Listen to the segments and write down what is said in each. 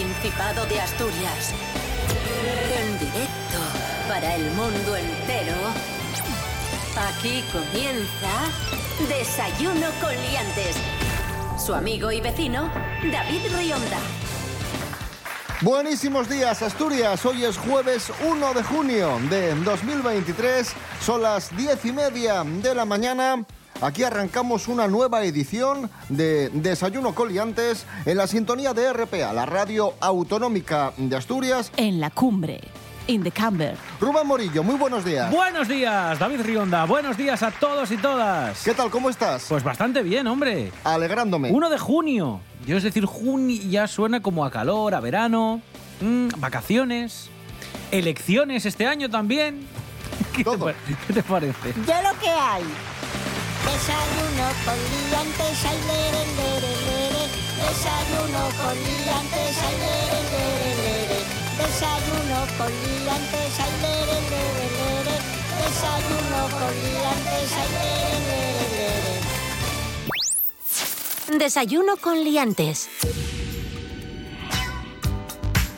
Principado de Asturias. En directo para el mundo entero. Aquí comienza Desayuno con Liantes. Su amigo y vecino, David Rionda. Buenísimos días, Asturias. Hoy es jueves 1 de junio de 2023. Son las diez y media de la mañana. Aquí arrancamos una nueva edición de Desayuno Coliantes en la sintonía de RPA, la radio autonómica de Asturias. En la cumbre, in the camber. Rubén Morillo, muy buenos días. Buenos días, David Rionda. Buenos días a todos y todas. ¿Qué tal? ¿Cómo estás? Pues bastante bien, hombre. Alegrándome. 1 de junio. Yo es decir, junio ya suena como a calor, a verano, mm, vacaciones, elecciones este año también. ¿Qué, Todo. Te, qué te parece? Yo lo que hay. Desayuno con liantes, ay, lere, lere, lere. Desayuno con liantes, ay, lere, lere, lere. Desayuno con liantes, ay, lere, lere, lere. Desayuno con liantes, ay, lere, lere, lere. Desayuno con Liantes.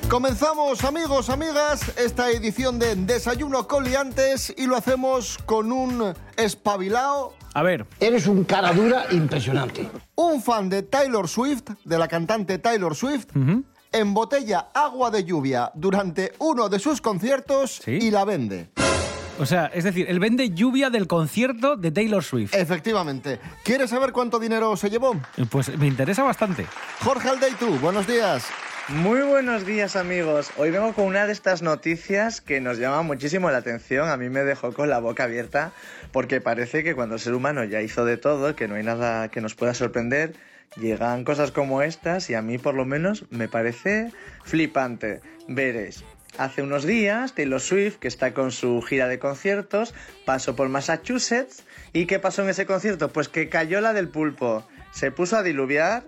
Comenzamos, amigos, amigas, esta edición de Desayuno Coliantes y lo hacemos con un espabilao, A ver, Eres un cara dura impresionante. un fan de Taylor Swift, de la cantante Taylor Swift, embotella agua de lluvia durante uno de sus conciertos ¿Sí? y la vende. o sea, es decir, él vende lluvia del concierto de Taylor Swift. Efectivamente. ¿Quieres saber cuánto dinero se llevó? Pues me interesa bastante. Jorge Aldeitu, buenos días. Muy buenos días amigos. Hoy vengo con una de estas noticias que nos llama muchísimo la atención. A mí me dejó con la boca abierta porque parece que cuando el ser humano ya hizo de todo, que no hay nada que nos pueda sorprender, llegan cosas como estas y a mí por lo menos me parece flipante. Veréis. Hace unos días, Taylor Swift, que está con su gira de conciertos, pasó por Massachusetts. ¿Y qué pasó en ese concierto? Pues que cayó la del pulpo. Se puso a diluviar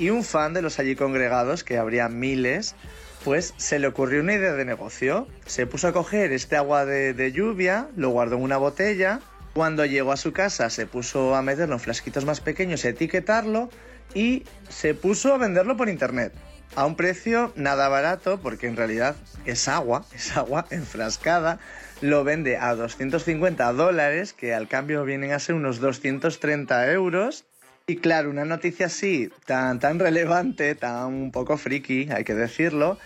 y un fan de los allí congregados, que habría miles, pues se le ocurrió una idea de negocio. Se puso a coger este agua de, de lluvia, lo guardó en una botella. Cuando llegó a su casa se puso a meterlo en flasquitos más pequeños, etiquetarlo y se puso a venderlo por internet. A un precio nada barato, porque en realidad es agua, es agua enfrascada. Lo vende a 250 dólares, que al cambio vienen a ser unos 230 euros. Y claro, una noticia así, tan, tan relevante, tan un poco friki, hay que decirlo,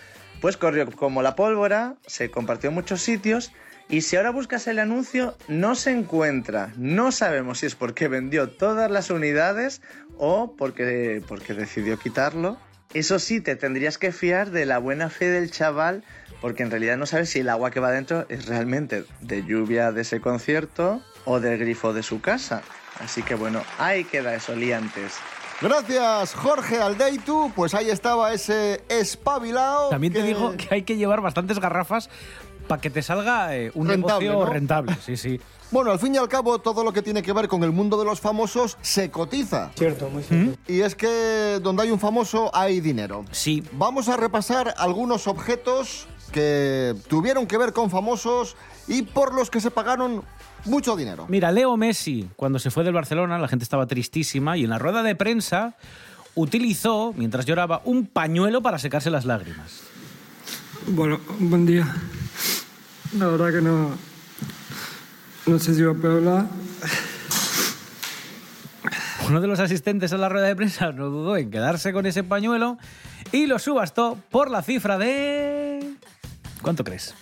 pues corrió como la pólvora, se compartió en muchos sitios y si ahora buscas el anuncio no se encuentra. No sabemos si es porque vendió todas las unidades o porque, porque decidió quitarlo. Eso sí, te tendrías que fiar de la buena fe del chaval porque en realidad no sabes si el agua que va dentro es realmente de lluvia de ese concierto o del grifo de su casa. Así que bueno, ahí queda eso, liantes. Gracias, Jorge Aldeitu. Pues ahí estaba ese espabilao. También te que- digo que hay que llevar bastantes garrafas para que te salga eh, un Rentable, negocio ¿no? rentable. Sí, sí. Bueno, al fin y al cabo, todo lo que tiene que ver con el mundo de los famosos se cotiza. Cierto, muy cierto. Y es que donde hay un famoso hay dinero. Sí. Vamos a repasar algunos objetos que tuvieron que ver con famosos y por los que se pagaron mucho dinero. Mira, Leo Messi, cuando se fue del Barcelona, la gente estaba tristísima y en la rueda de prensa utilizó, mientras lloraba, un pañuelo para secarse las lágrimas. Bueno, buen día. La verdad que no. No sé si va a poder hablar. Uno de los asistentes a la rueda de prensa no dudó en quedarse con ese pañuelo y lo subastó por la cifra de... ¿Cuánto crees?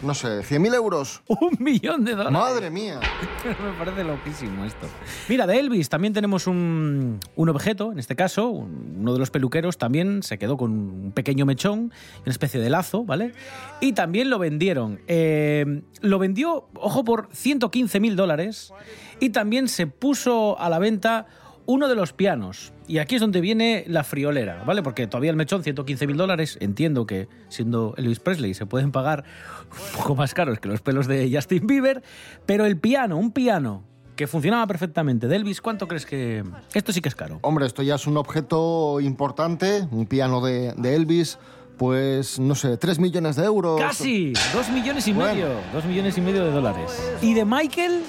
No sé, 100.000 euros. Un millón de dólares. Madre mía. Me parece loquísimo esto. Mira, de Elvis también tenemos un, un objeto, en este caso, un- uno de los peluqueros también se quedó con un pequeño mechón, una especie de lazo, ¿vale? Y también lo vendieron. Eh, lo vendió, ojo, por 115 mil dólares y también se puso a la venta uno de los pianos. Y aquí es donde viene la friolera, ¿vale? Porque todavía el mechón, 115 mil dólares, entiendo que siendo Elvis Presley se pueden pagar un poco más caros que los pelos de Justin Bieber, pero el piano, un piano que funcionaba perfectamente de Elvis, ¿cuánto crees que...? Esto sí que es caro. Hombre, esto ya es un objeto importante, un piano de, de Elvis, pues no sé, 3 millones de euros. ¡Casi! Dos millones y Bueno. medio. Dos millones y medio de dólares. ¿Y de Michael?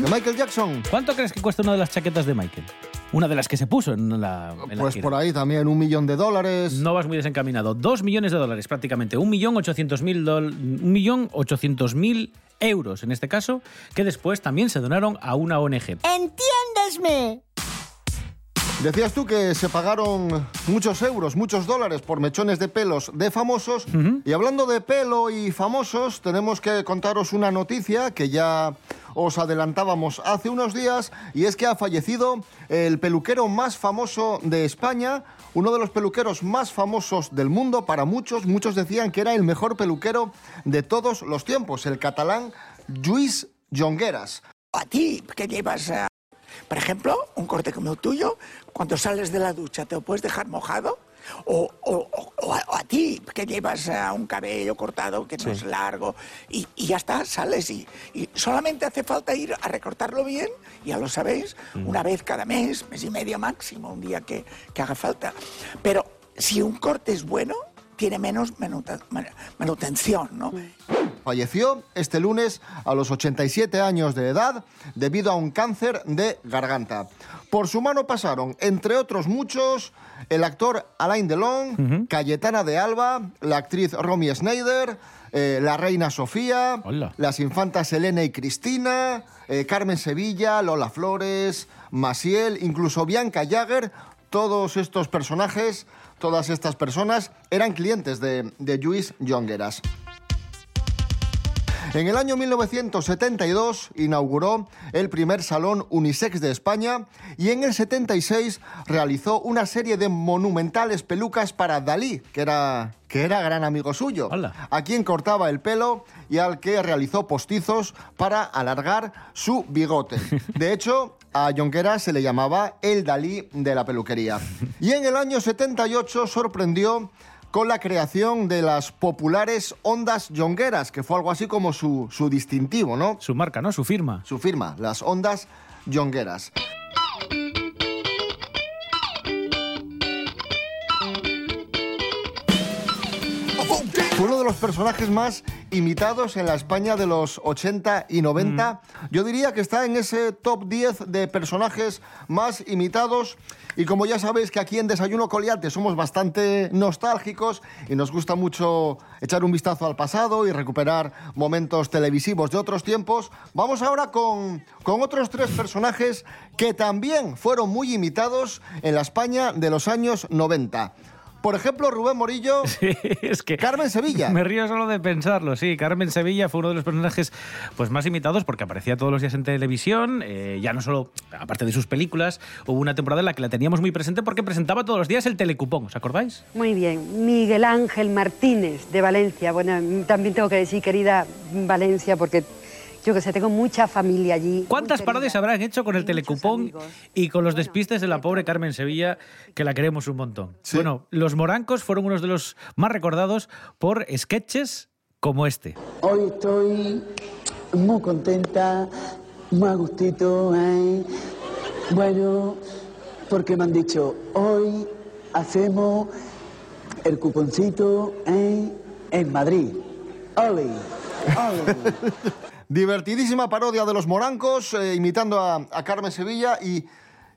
¿De Michael Jackson? ¿Cuánto crees que cuesta una de las chaquetas de Michael? una de las que se puso en la. en Pues por ahí también un millón de dólares. No vas muy desencaminado. Dos millones de dólares prácticamente. Un millón ochocientos mil dol- un millón ochocientos mil euros en este caso, que después también se donaron a una ONG. ¿Entiéndesme? Decías tú que se pagaron muchos euros, muchos dólares por mechones de pelos de famosos. Y hablando de pelo y famosos, tenemos que contaros una noticia que ya os adelantábamos hace unos días, y es que ha fallecido el peluquero más famoso de España, uno de los peluqueros más famosos del mundo para muchos. Muchos decían que era el mejor peluquero de todos los tiempos, el catalán Lluís Jongueras. A ti, que llevas, eh, por ejemplo, un corte como el tuyo, cuando sales de la ducha, ¿te lo puedes dejar mojado? O, o- o- o a, o a ti, que llevas eh, un cabello cortado que no es largo, y, y ya está, sales y, y solamente hace falta ir a recortarlo bien, ya lo sabéis, una vez cada mes, mes y medio máximo, un día que, que haga falta. Pero si un corte es bueno, tiene menos manutención, ¿no? Falleció este lunes a los 87 años de edad debido a un cáncer de garganta. Por su mano pasaron, entre otros muchos, el actor Alain Delon, Cayetana de Alba, la actriz Romy Schneider, eh, la reina Sofía, Hola. las infantas Elena y Cristina, eh, Carmen Sevilla, Lola Flores, Maciel, incluso Bianca Jagger, todos estos personajes, todas estas personas eran clientes de, de Lluís Jongueras. En el año 1972 inauguró el primer salón unisex de España y en el 76 realizó una serie de monumentales pelucas para Dalí, que era, que era gran amigo suyo, Hola. a quien cortaba el pelo y al que realizó postizos para alargar su bigote. De hecho, a Jonqueras se le llamaba el Dalí de la peluquería. Y en el año 78 sorprendió con la creación de las populares ondas yongueras, que fue algo así como su, su distintivo, ¿no? Su marca, ¿no? Su firma. Su firma, las ondas yongueras. Fue uno de los personajes más imitados en la España de los 80 y 90. Yo diría que está en ese top 10 de personajes más imitados. Y como ya sabéis que aquí en Desayuno Coliante somos bastante nostálgicos y nos gusta mucho echar un vistazo al pasado y recuperar momentos televisivos de otros tiempos, vamos ahora con, con otros tres personajes que también fueron muy imitados en la España de los años 90. Por ejemplo, Rubén Morillo, es que Carmen Sevilla. Me río solo de pensarlo, sí. Carmen Sevilla fue uno de los personajes pues, más imitados porque aparecía todos los días en televisión, eh, ya no solo, aparte de sus películas, hubo una temporada en la que la teníamos muy presente porque presentaba todos los días el telecupón, ¿os acordáis? Muy bien, Miguel Ángel Martínez de Valencia. Bueno, también tengo que decir, querida Valencia, porque yo que sé, tengo mucha familia allí. ¿Cuántas parodias habrán hecho con el telecupón amigos. y con los despistes de la pobre Carmen Sevilla, que la queremos un montón? Bueno, los morancos fueron unos de los más recordados por sketches como este. Hoy estoy muy contenta, muy a gustito, ¿eh? Bueno, porque me han dicho, hoy hacemos el cuponcito ¿eh? en Madrid. ¡Ole! ¡Ole! Divertidísima parodia de los morancos, eh, imitando a, a Carmen Sevilla. Y,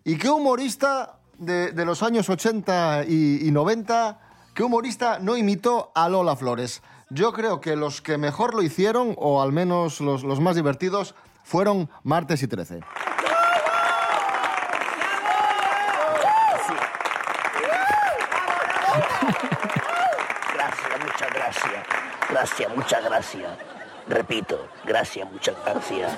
y qué humorista de, de los años 80 y, y 90, qué humorista no imitó a Lola Flores. Yo creo que los que mejor lo hicieron, o al menos los, los más divertidos, fueron Martes y 13. Gracias, muchas gracias. Gracias, muchas gracias. Repito, gracias, muchas gracias.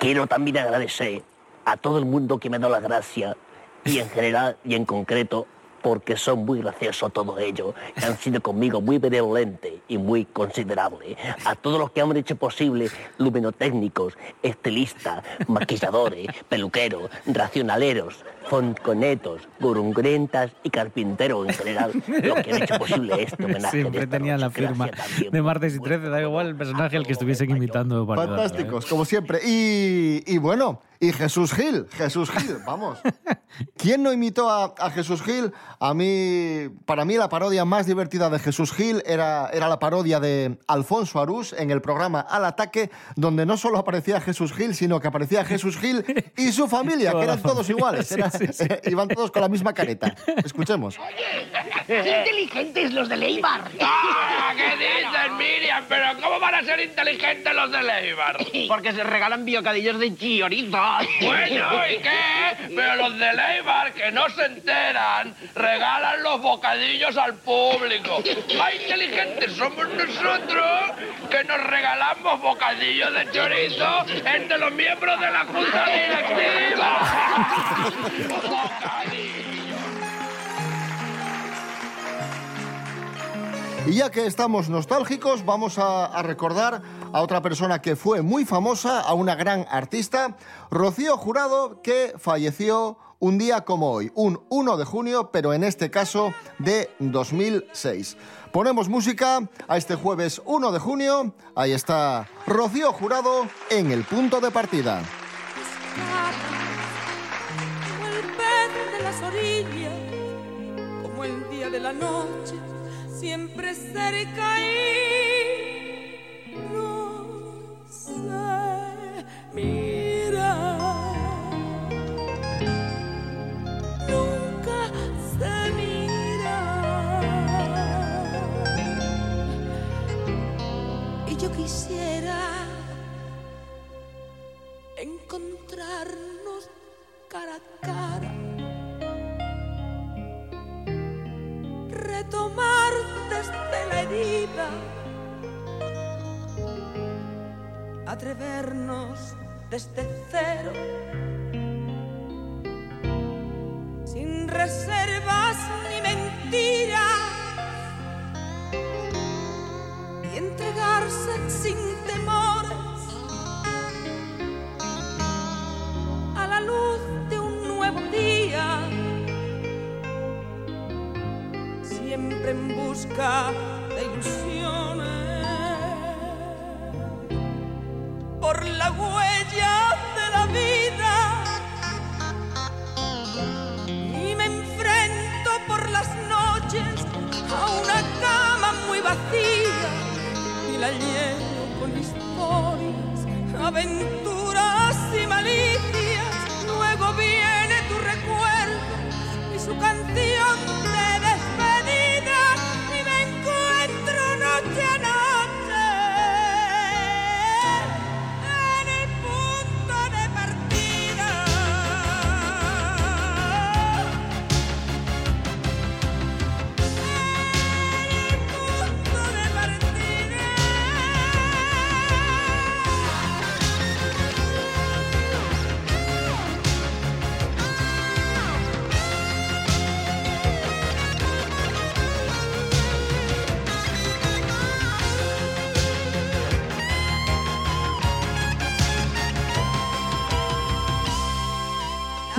Quiero también agradecer a todo el mundo que me da las gracias y en general y en concreto porque son muy graciosos todos ellos, han sido conmigo muy benevolentes y muy considerables. A todos los que han hecho posible, luminotécnicos, estilistas, maquilladores, peluqueros, racionaleros, fonconetos, gurungrentas y carpinteros en general, los que han hecho posible este homenaje. Siempre tenía la firma de martes y su 13, da igual el personaje al que estuviesen imitando. ¿eh? Fantásticos, como siempre. Y, y bueno, y Jesús Gil, Jesús Gil, vamos. ¿Quién no imitó a, a Jesús Gil? A mí, para mí la parodia más divertida de Jesús Gil era, era la parodia de Alfonso Arús en el programa Al Ataque, donde no solo aparecía Jesús Gil, sino que aparecía Jesús Gil y su familia, que eran todos iguales. sí, y van todos con la misma careta. Escuchemos. ¡Qué inteligentes los de Leibar! ¡Ah! ¿Qué dices, ¿Pero cómo van a ser inteligentes los de Leibar? Porque se regalan biocadillos de chorizo. Bueno, ¿y qué? Pero los de Leibar, que no se enteran, regalan los bocadillos al público. ¡Más inteligentes somos nosotros que nos regalamos bocadillos de chorizo entre los miembros de la Junta Directiva! Y ya que estamos nostálgicos, vamos a, recordar a otra persona que fue muy famosa, a una gran artista, Rocío Jurado, que falleció un día como hoy, un 1 de junio, pero en este caso de 2006. Ponemos música a este jueves 1 de junio. Ahí está Rocío Jurado en el punto de partida. como el pez de las orillas, como el día de la noche, siempre cerca y atrevernos desde cero, sin reservas ni mentiras, y entregarse sin temores a la luz de un nuevo día, siempre en busca de ilusiones, la huella de la vida. Y me enfrento por las noches a una cama muy vacía y la lleno con historias, aventuras y malicias.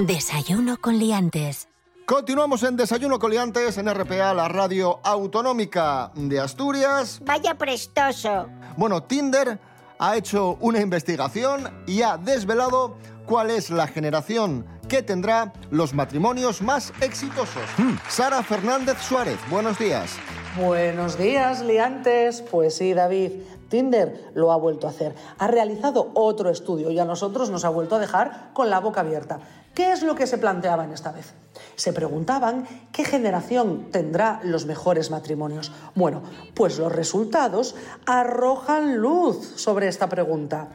Desayuno con liantes. Continuamos en Desayuno Coliantes en RPA, la radio autonómica de Asturias. Vaya prestoso. Bueno, Tinder ha hecho una investigación y ha desvelado cuál es la generación que tendrá los matrimonios más exitosos. Sara Fernández Suárez, buenos días. Buenos días, liantes. Pues sí, David, Tinder lo ha vuelto a hacer. Ha realizado otro estudio y a nosotros nos ha vuelto a dejar con la boca abierta. ¿Qué es lo que se planteaban esta vez? Se preguntaban qué generación tendrá los mejores matrimonios. Bueno, pues los resultados arrojan luz sobre esta pregunta.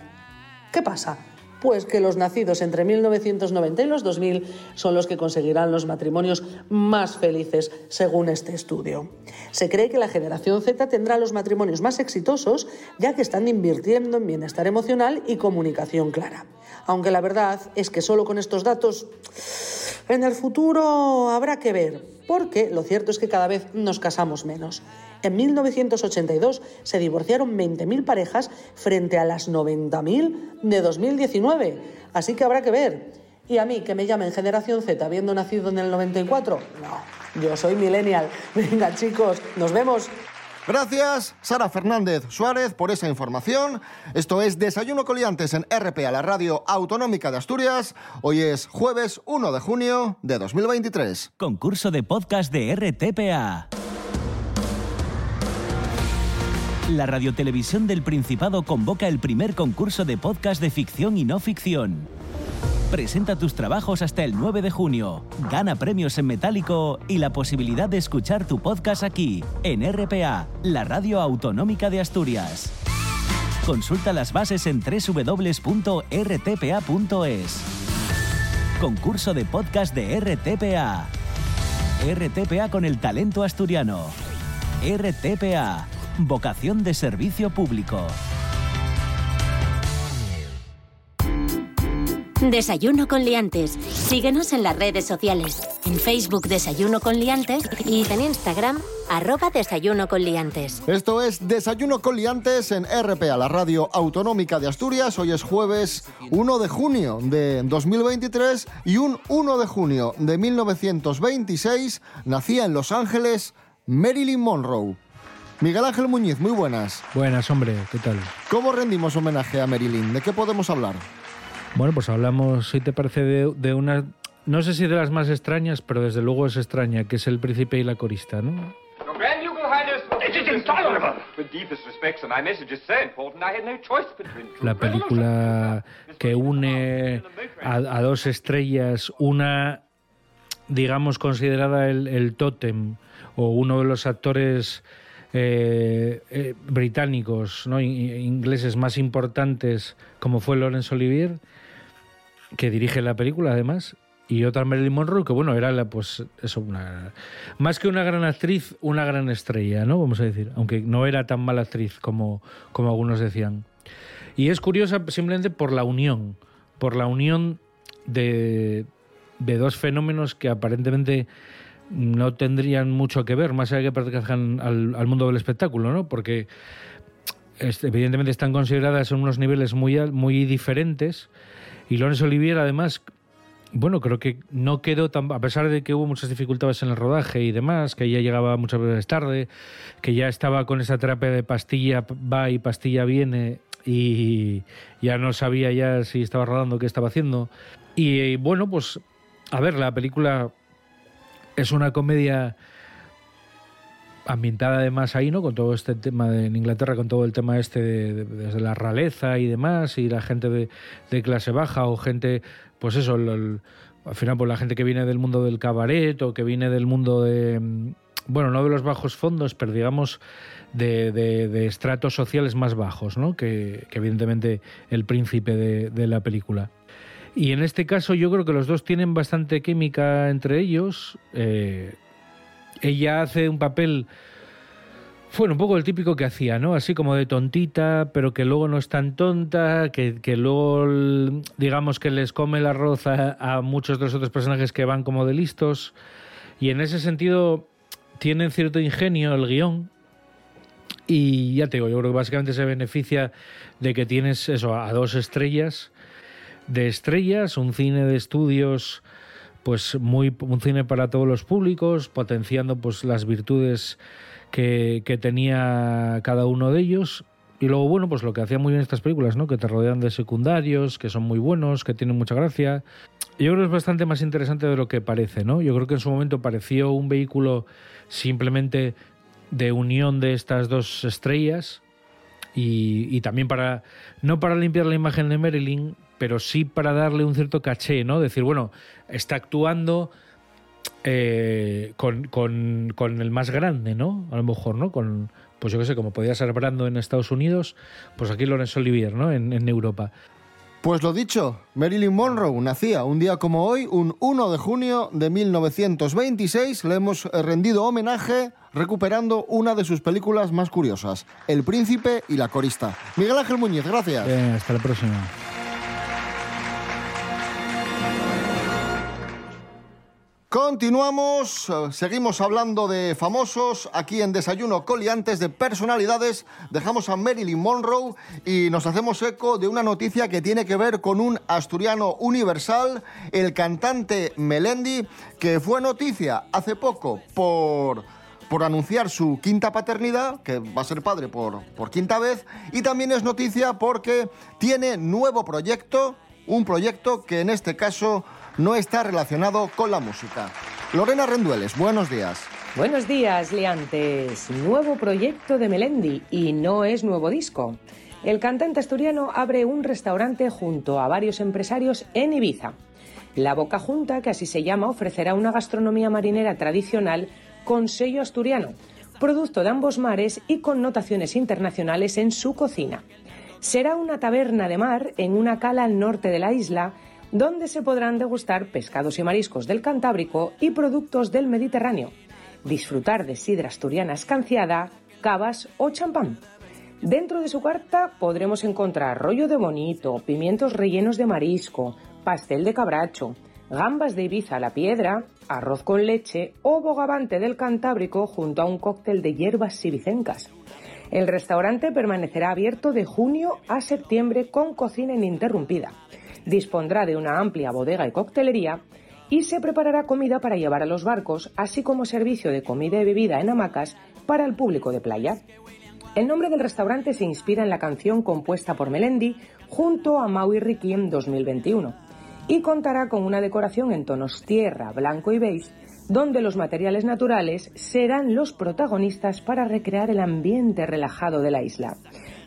¿Qué pasa? Pues que los nacidos entre 1990 y los 2000 son los que conseguirán los matrimonios más felices, según este estudio. Se cree que la generación Z tendrá los matrimonios más exitosos, ya que están invirtiendo en bienestar emocional y comunicación clara. Aunque la verdad es que solo con estos datos, en el futuro habrá que ver, porque lo cierto es que cada vez nos casamos menos. En 1982 se divorciaron 20.000 parejas frente a las 90.000 de 2019. Así que habrá que ver. Y a mí, que me llamen Generación Z habiendo nacido en el 94, no, yo soy millennial. Venga chicos, nos vemos. Gracias, Sara Fernández Suárez, por esa información. Esto es Desayuno Coliantes en RPA, la radio autonómica de Asturias. Hoy es jueves 1 de junio de 2023. Concurso de podcast de RTPA. La Radiotelevisión del Principado convoca el primer concurso de podcast de ficción y no ficción. Presenta tus trabajos hasta el 9 de junio. Gana premios en metálico y la posibilidad de escuchar tu podcast aquí, en RPA, la radio autonómica de Asturias. Consulta las bases en www.rtpa.es. Concurso de podcast de RTPA. RTPA con el talento asturiano. RTPA. Vocación de servicio público. Desayuno con liantes. Síguenos en las redes sociales. En Facebook Desayuno con liantes y en Instagram arroba Desayuno con liantes. Esto es Desayuno con Liantes en RPA, la radio autonómica de Asturias. Hoy es jueves 1 de junio de 2023 y un 1 de junio de 1926 nacía en Los Ángeles Marilyn Monroe. Miguel Ángel Muñiz, muy buenas. Buenas, hombre, ¿qué tal? ¿Cómo rendimos homenaje a Marilyn? ¿De qué podemos hablar? Bueno, pues hablamos, si te parece, de, de una, no sé si de las más extrañas, pero desde luego es extraña, que es el príncipe y la corista, ¿no? La película que une a, a dos estrellas, una, digamos, considerada el, el tótem o uno de los actores eh, eh, británicos, ¿no? Ingleses más importantes, como fue Laurence Olivier, que dirige la película además, y otra Marilyn Monroe, que bueno, era la, pues eso, una, más que una gran actriz, una gran estrella, ¿no? Vamos a decir, aunque no era tan mala actriz como, como algunos decían. Y es curiosa simplemente por la unión, por la unión de, de dos fenómenos que aparentemente no tendrían mucho que ver, más allá de que pertenezcan al, mundo del espectáculo, ¿no? Porque evidentemente están consideradas en unos niveles muy, muy diferentes. Y Laurence Olivier, además, bueno, creo que no quedó tan. A pesar de que hubo muchas dificultades en el rodaje y demás, que ya llegaba muchas veces tarde, que ya estaba con esa terapia de pastilla va y pastilla viene, y ya no sabía ya si estaba rodando, qué estaba haciendo. Y bueno, pues, a ver, la película es una comedia ambientada además ahí, ¿no? Con todo este tema de, en Inglaterra, con todo el tema este de, de- desde la realeza y demás, y la gente de, de clase baja o gente, pues eso, al final, pues la gente que viene del mundo del cabaret o que viene del mundo de, mm, bueno, no de los bajos fondos, pero digamos de, de- de estratos sociales más bajos, ¿no? Que, que evidentemente el príncipe de, de la película. Y en este caso yo creo que los dos tienen bastante química entre ellos. Eh, ella hace un papel, bueno, un poco el típico que hacía, ¿no? Así como de tontita, pero que luego no es tan tonta, que, que luego, digamos, que les come el arroz a, a muchos de los otros personajes que van como de listos. Y en ese sentido tienen cierto ingenio el guion. Y ya te digo, yo creo que básicamente se beneficia de que tienes eso, a dos estrellas de estrellas, un cine de estudios, pues muy un cine para todos los públicos, potenciando pues las virtudes que, que tenía cada uno de ellos. Y luego, bueno, pues lo que hacían muy bien estas películas, ¿no? Que te rodean de secundarios, que son muy buenos, que tienen mucha gracia. Yo creo que es bastante más interesante de lo que parece, ¿no? Yo creo que en su momento pareció un vehículo simplemente de unión de estas dos estrellas y, y también para, no para limpiar la imagen de Marilyn, pero sí para darle un cierto caché, ¿no? Decir, bueno, está actuando eh, con, con- con el más grande, ¿no? A lo mejor, ¿no? Con, pues yo qué sé, como podía ser Brando en Estados Unidos, pues aquí Laurence Olivier, ¿no? En, en Europa. Pues lo dicho, Marilyn Monroe nacía un día como hoy, un 1 de junio de 1926. Le hemos eh, rendido homenaje recuperando una de sus películas más curiosas, El Príncipe y la Corista. Miguel Ángel Muñiz, gracias. Eh, hasta la próxima. Continuamos, eh, seguimos hablando de famosos aquí en Desayuno Coliantes de personalidades. Dejamos a Marilyn Monroe y nos hacemos eco de una noticia que tiene que ver con un asturiano universal, el cantante Melendi, que fue noticia hace poco por por anunciar su quinta paternidad, que va a ser padre por, por quinta vez, y también es noticia porque tiene nuevo proyecto, un proyecto que en este caso no está relacionado con la música. Lorena Rendueles, buenos días. Buenos días, Liantes. Nuevo proyecto de Melendi y no es nuevo disco. el cantante asturiano abre un restaurante junto a varios empresarios en Ibiza. La Boca Junta, que así se llama, ofrecerá una gastronomía marinera tradicional con sello asturiano, producto de ambos mares y con notaciones internacionales en su cocina. Será una taberna de mar en una cala al norte de la isla, donde se podrán degustar pescados y mariscos del Cantábrico y productos del Mediterráneo, disfrutar de sidra asturiana escanciada, cavas o champán. Dentro de su carta podremos encontrar rollo de bonito, pimientos rellenos de marisco, pastel de cabracho, gambas de Ibiza a la piedra, arroz con leche o bogavante del Cantábrico junto a un cóctel de hierbas sibicencas. El restaurante permanecerá abierto de junio a septiembre con cocina ininterrumpida. Dispondrá de una amplia bodega y coctelería y se preparará comida para llevar a los barcos, así como servicio de comida y bebida en hamacas para el público de playa. El nombre del restaurante se inspira en la canción compuesta por Melendi junto a Maui Ricky en 2021 y contará con una decoración en tonos tierra, blanco y beige, donde los materiales naturales serán los protagonistas para recrear el ambiente relajado de la isla.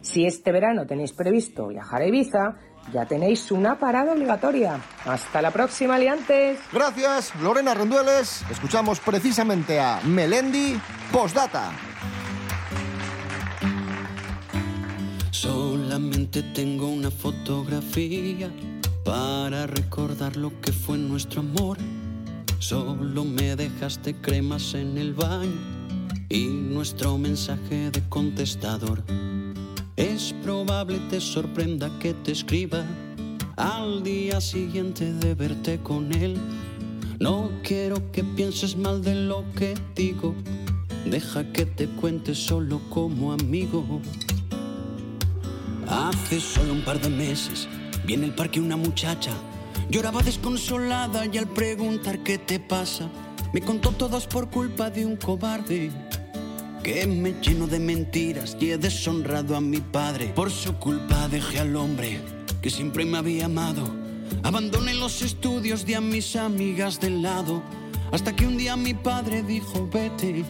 Si este verano tenéis previsto viajar a Ibiza, ya tenéis una parada obligatoria. Hasta la próxima, aliantes. Gracias, Lorena Rendueles. Escuchamos precisamente a Melendi Postdata. Solamente tengo una fotografía para recordar lo que fue nuestro amor. Solo me dejaste cremas en el baño y nuestro mensaje de contestador. Es probable te sorprenda que te escriba al día siguiente de verte con él. No quiero que pienses mal de lo que digo. Deja que te cuente solo como amigo. Hace solo un par de meses vi en el parque una muchacha. Lloraba desconsolada y al preguntar qué te pasa, me contó todo es por culpa de un cobarde que me lleno de mentiras y he deshonrado a mi padre. Por su culpa dejé al hombre que siempre me había amado. Abandoné los estudios de a mis amigas del lado. Hasta que un día mi padre dijo, vete.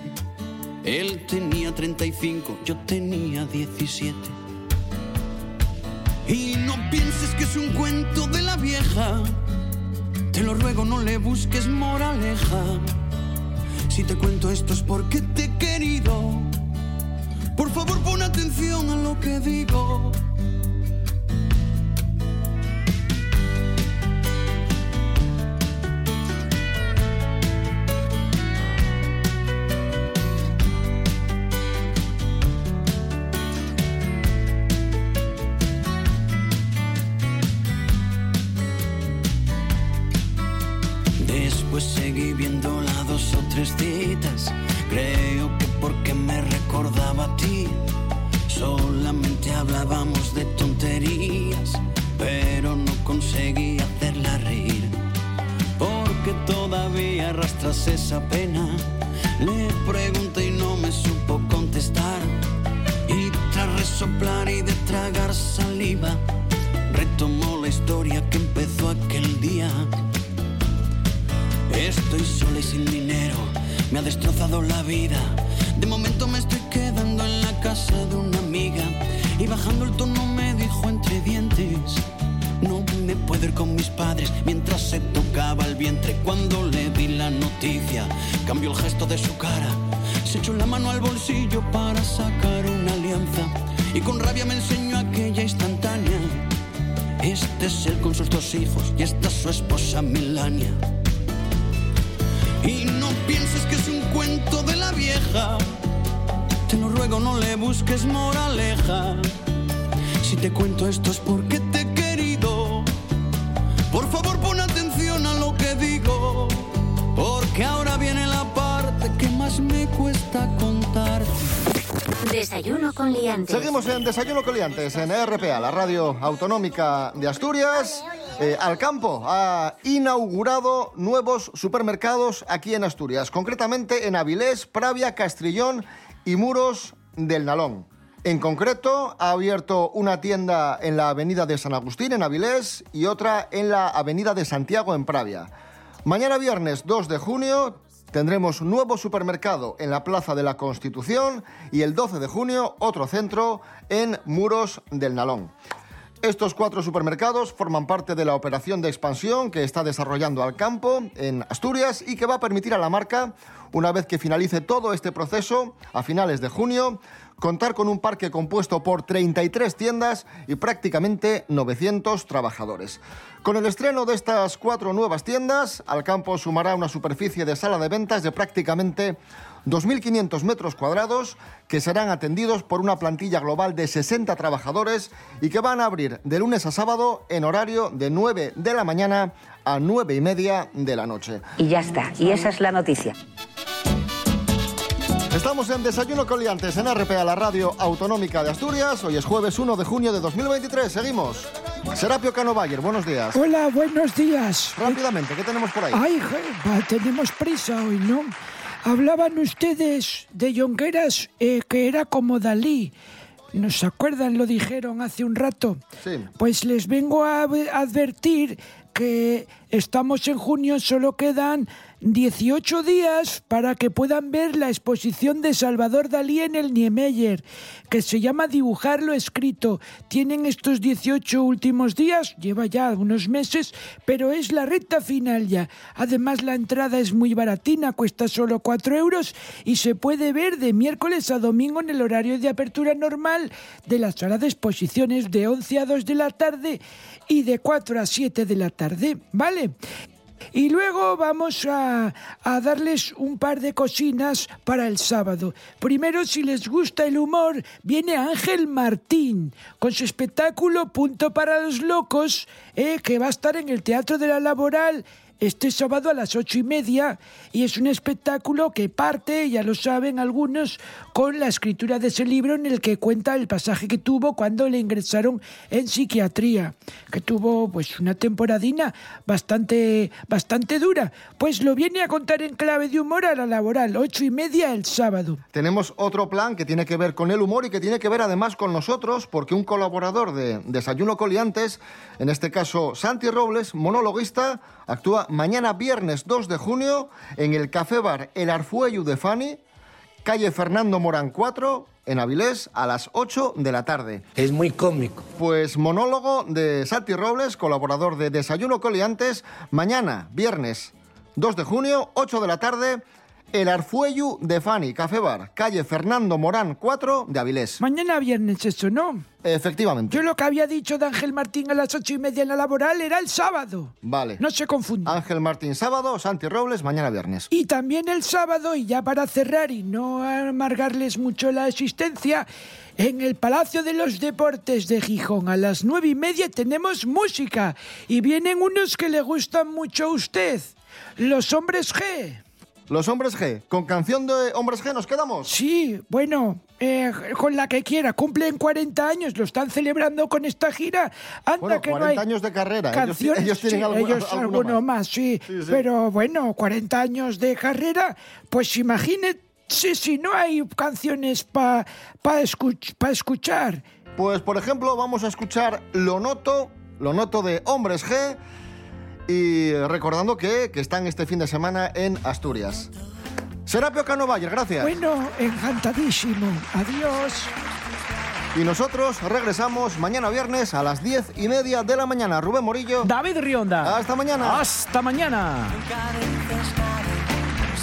Él tenía 35, yo tenía 17. Y no pienses que es un cuento de la vieja. Te lo ruego, no le busques moraleja. Si te cuento esto es porque te he querido. Por favor, pon atención a lo que digo. Tras resoplar y de tragar saliva, retomó la historia que empezó aquel día. Estoy sola y sin dinero, me ha destrozado la vida. De momento me estoy quedando en la casa de una amiga y bajando el tono me dijo entre dientes. No me puedo ir con mis padres mientras se tocaba el vientre. Cuando le di la noticia, cambió el gesto de su cara. Se echó la mano al bolsillo para sacar alianza y con rabia me enseñó aquella instantánea. Este es él con sus dos hijos y esta es su esposa Milania. Y no pienses que es un cuento de la vieja. Te lo ruego, no le busques moraleja. Si te cuento esto es porque te he querido. Por favor, pon atención a lo que digo. Porque ahora viene la parte que más me cuesta contar. Desayuno con liantes. Seguimos en Desayuno Coliantes en RPA, la radio autonómica de Asturias. Eh, Alcampo ha inaugurado nuevos supermercados aquí en Asturias, concretamente en Avilés, Pravia, Castrillón y Muros del Nalón. En concreto, ha abierto una tienda en la avenida de San Agustín, en Avilés, y otra en la avenida de Santiago, en Pravia. Mañana viernes 2 de junio tendremos nuevo supermercado en la Plaza de la Constitución y el 12 de junio otro centro en Muros del Nalón. Estos cuatro supermercados forman parte de la operación de expansión que está desarrollando Alcampo en Asturias y que va a permitir a la marca, una vez que finalice todo este proceso a finales de junio, contar con un parque compuesto por 33 tiendas y prácticamente 900 trabajadores. Con el estreno de estas cuatro nuevas tiendas, Alcampo sumará una superficie de sala de ventas de prácticamente 2.500 metros cuadrados que serán atendidos por una plantilla global de 60 trabajadores y que van a abrir de lunes a sábado en horario de 9 de la mañana a 9 y media de la noche. Y ya está, y esa es la noticia. Estamos en Desayuno con Liantes en RPA, la radio autonómica de Asturias. Hoy es jueves 1 de junio de 2023. Seguimos. Serapio Cano Bayer, buenos días. Hola, buenos días. Rápidamente, ¿qué tenemos por ahí? Ay, tenemos prisa hoy, ¿no? Hablaban ustedes de Jonqueras, eh, que era como Dalí. ¿Nos acuerdan? Lo dijeron hace un rato. Sí. Pues les vengo a advertir que estamos en junio, solo quedan 18 días para que puedan ver la exposición de Salvador Dalí en el Niemeyer, que se llama Dibujar lo escrito. Tienen estos 18 últimos días, lleva ya unos meses, pero es la recta final ya. Además, la entrada es muy baratina, cuesta solo 4 euros y se puede ver de miércoles a domingo en el horario de apertura normal de la sala de exposiciones de 11 a 2 de la tarde y de 4 a 7 de la tarde, ¿vale? Y luego vamos a, a darles un par de cocinas para el sábado. Primero, si les gusta el humor, viene Ángel Martín con su espectáculo Punto para los Locos, eh, que va a estar en el Teatro de la Laboral este sábado a las ocho y media y es un espectáculo que parte, ya lo saben algunos, con la escritura de ese libro en el que cuenta el pasaje que tuvo cuando le ingresaron en psiquiatría, que tuvo pues una temporadina bastante, bastante dura. Pues lo viene a contar en clave de humor a la laboral, ocho y media el sábado. Tenemos otro plan que tiene que ver con el humor y que tiene que ver además con nosotros, porque un colaborador de Desayuno Coliantes, en este caso Santi Robles, monologuista, actúa mañana viernes 2 de junio en el Café Bar El Arfuello de Fani, calle Fernando Morán 4, en Avilés, a las 8 de la tarde. Es muy cómico. Pues monólogo de Santi Robles, colaborador de Desayuno Coliantes, mañana viernes 2 de junio, 8 de la tarde, El Arfuello de Fani, Café Bar, calle Fernando Morán 4 de Avilés. Mañana viernes eso, ¿no? Efectivamente. Yo lo que había dicho de Ángel Martín a las ocho y media en la laboral era el sábado. Vale. No se confunda. Ángel Martín sábado, Santi Robles mañana viernes. Y también el sábado, y ya para cerrar y no amargarles mucho la existencia, en el Palacio de los Deportes de Gijón a las nueve y media tenemos música. Y vienen unos que le gustan mucho a usted, los hombres G. Los hombres G, con canción de hombres G nos quedamos. Sí, bueno, eh, con la que quiera. Cumplen 40 años, lo están celebrando con esta gira. Anda Bueno, que no 40 hay años de carrera. Ellos- Canciones, ellos tienen sí, alguno- ellos alguno alguno más. más, sí. Sí, sí. Pero bueno, 40 años de carrera, pues imagínate si no hay canciones para pa escuch- pa escuchar. Pues por ejemplo, vamos a escuchar Lo Noto, Lo Noto de Hombres G. Y recordando que, que están este fin de semana en Asturias. Serapio Cano Bayer, gracias. Bueno, encantadísimo. Adiós. Y nosotros regresamos mañana viernes a las diez y media de la mañana. Rubén Morillo. David Rionda. Hasta mañana. Hasta mañana.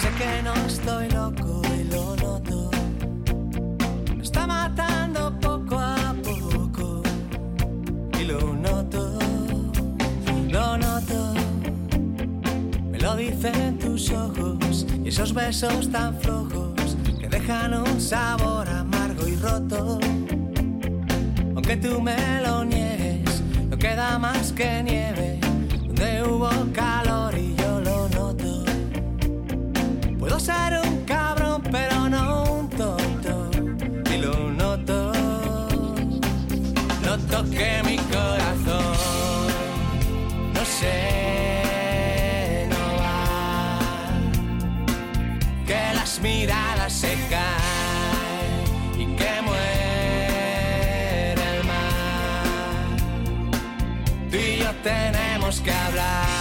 Sé que no estoy loco dicen tus ojos y esos besos tan flojos que dejan un sabor amargo y roto. Aunque tú me lo niegues, no queda más que nieve. Donde hubo calor tenemos que hablar